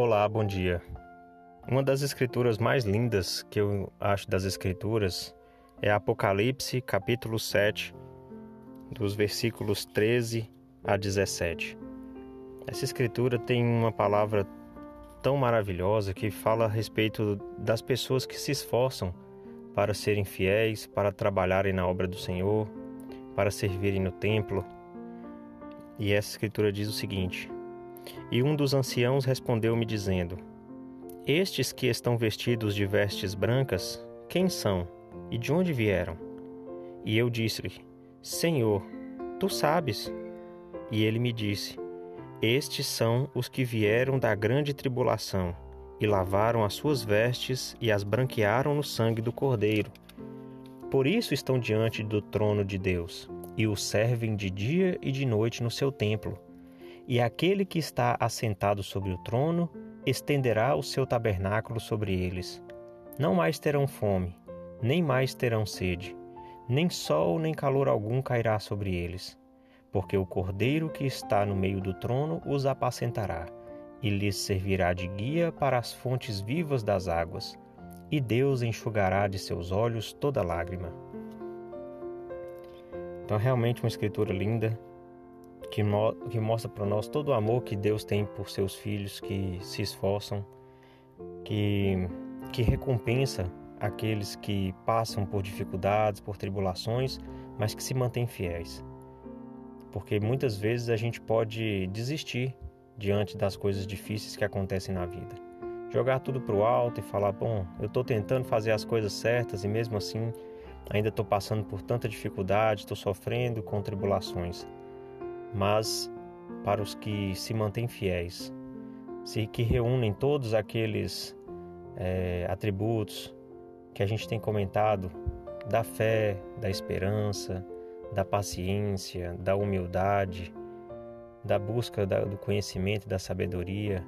Olá, bom dia. Uma das escrituras mais lindas que eu acho das escrituras é Apocalipse, capítulo 7, dos versículos 13 a 17. Essa escritura tem uma palavra tão maravilhosa que fala a respeito das pessoas que se esforçam para serem fiéis, para trabalharem na obra do Senhor, para servirem no templo. E essa escritura diz o seguinte: E um dos anciãos respondeu-me, dizendo: Estes que estão vestidos de vestes brancas, quem são e de onde vieram? E eu disse-lhe: Senhor, tu sabes. E ele me disse: Estes são os que vieram da grande tribulação e lavaram as suas vestes e as branquearam no sangue do Cordeiro. Por isso estão diante do trono de Deus e o servem de dia e de noite no seu templo. E aquele que está assentado sobre o trono estenderá o seu tabernáculo sobre eles. Não mais terão fome, nem mais terão sede, nem sol nem calor algum cairá sobre eles, porque o Cordeiro que está no meio do trono os apacentará e lhes servirá de guia para as fontes vivas das águas, e Deus enxugará de seus olhos toda lágrima. Então, realmente uma escritura linda que, mo que mostra para nós todo o amor que Deus tem por seus filhos que se esforçam, que, que recompensa aqueles que passam por dificuldades, por tribulações, mas que se mantêm fiéis. Porque muitas vezes a gente pode desistir diante das coisas difíceis que acontecem na vida. Jogar tudo para o alto e falar: bom, eu estou tentando fazer as coisas certas e mesmo assim ainda estou passando por tanta dificuldade, estou sofrendo com tribulações. Mas para os que se mantêm fiéis, se que reúnem todos aqueles é, atributos que a gente tem comentado da fé, da esperança, da paciência, da humildade, da busca do conhecimento e da sabedoria.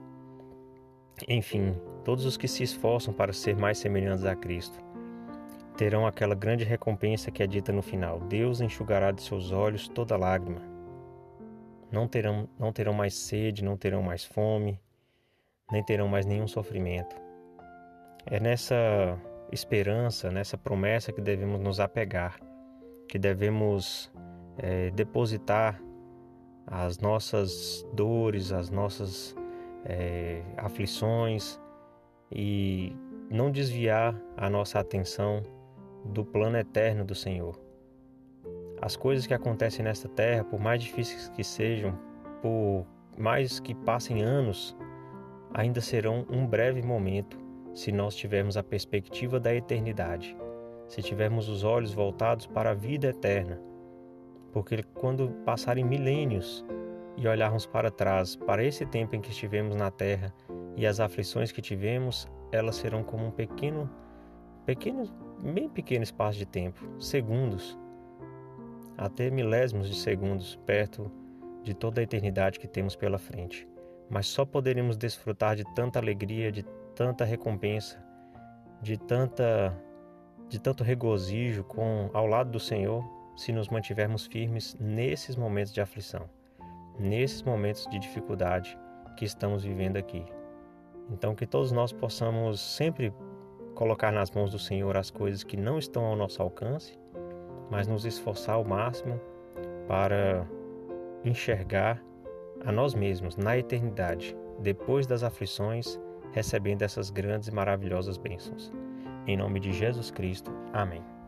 Enfim, todos os que se esforçam para ser mais semelhantes a Cristo terão aquela grande recompensa que é dita no final: Deus enxugará de seus olhos toda lágrima. Não terão, não terão mais sede, não terão mais fome, nem terão mais nenhum sofrimento. É nessa esperança, nessa promessa que devemos nos apegar, que devemos é, depositar as nossas dores, as nossas é, aflições e não desviar a nossa atenção do plano eterno do Senhor. As coisas que acontecem nesta terra, por mais difíceis que sejam, por mais que passem anos, ainda serão um breve momento se nós tivermos a perspectiva da eternidade, se tivermos os olhos voltados para a vida eterna. Porque quando passarem milênios e olharmos para trás, para esse tempo em que estivemos na terra e as aflições que tivemos, elas serão como um pequeno, pequeno, bem pequeno espaço de tempo, segundos, até milésimos de segundos, perto de toda a eternidade que temos pela frente. Mas só poderemos desfrutar de tanta alegria, de tanta recompensa, de tanta de tanto regozijo com ao lado do Senhor se nos mantivermos firmes nesses momentos de aflição, nesses momentos de dificuldade que estamos vivendo aqui. Então, que todos nós possamos sempre colocar nas mãos do Senhor as coisas que não estão ao nosso alcance, mas nos esforçar ao máximo para enxergar a nós mesmos na eternidade, depois das aflições, recebendo essas grandes e maravilhosas bênçãos. Em nome de Jesus Cristo. Amém.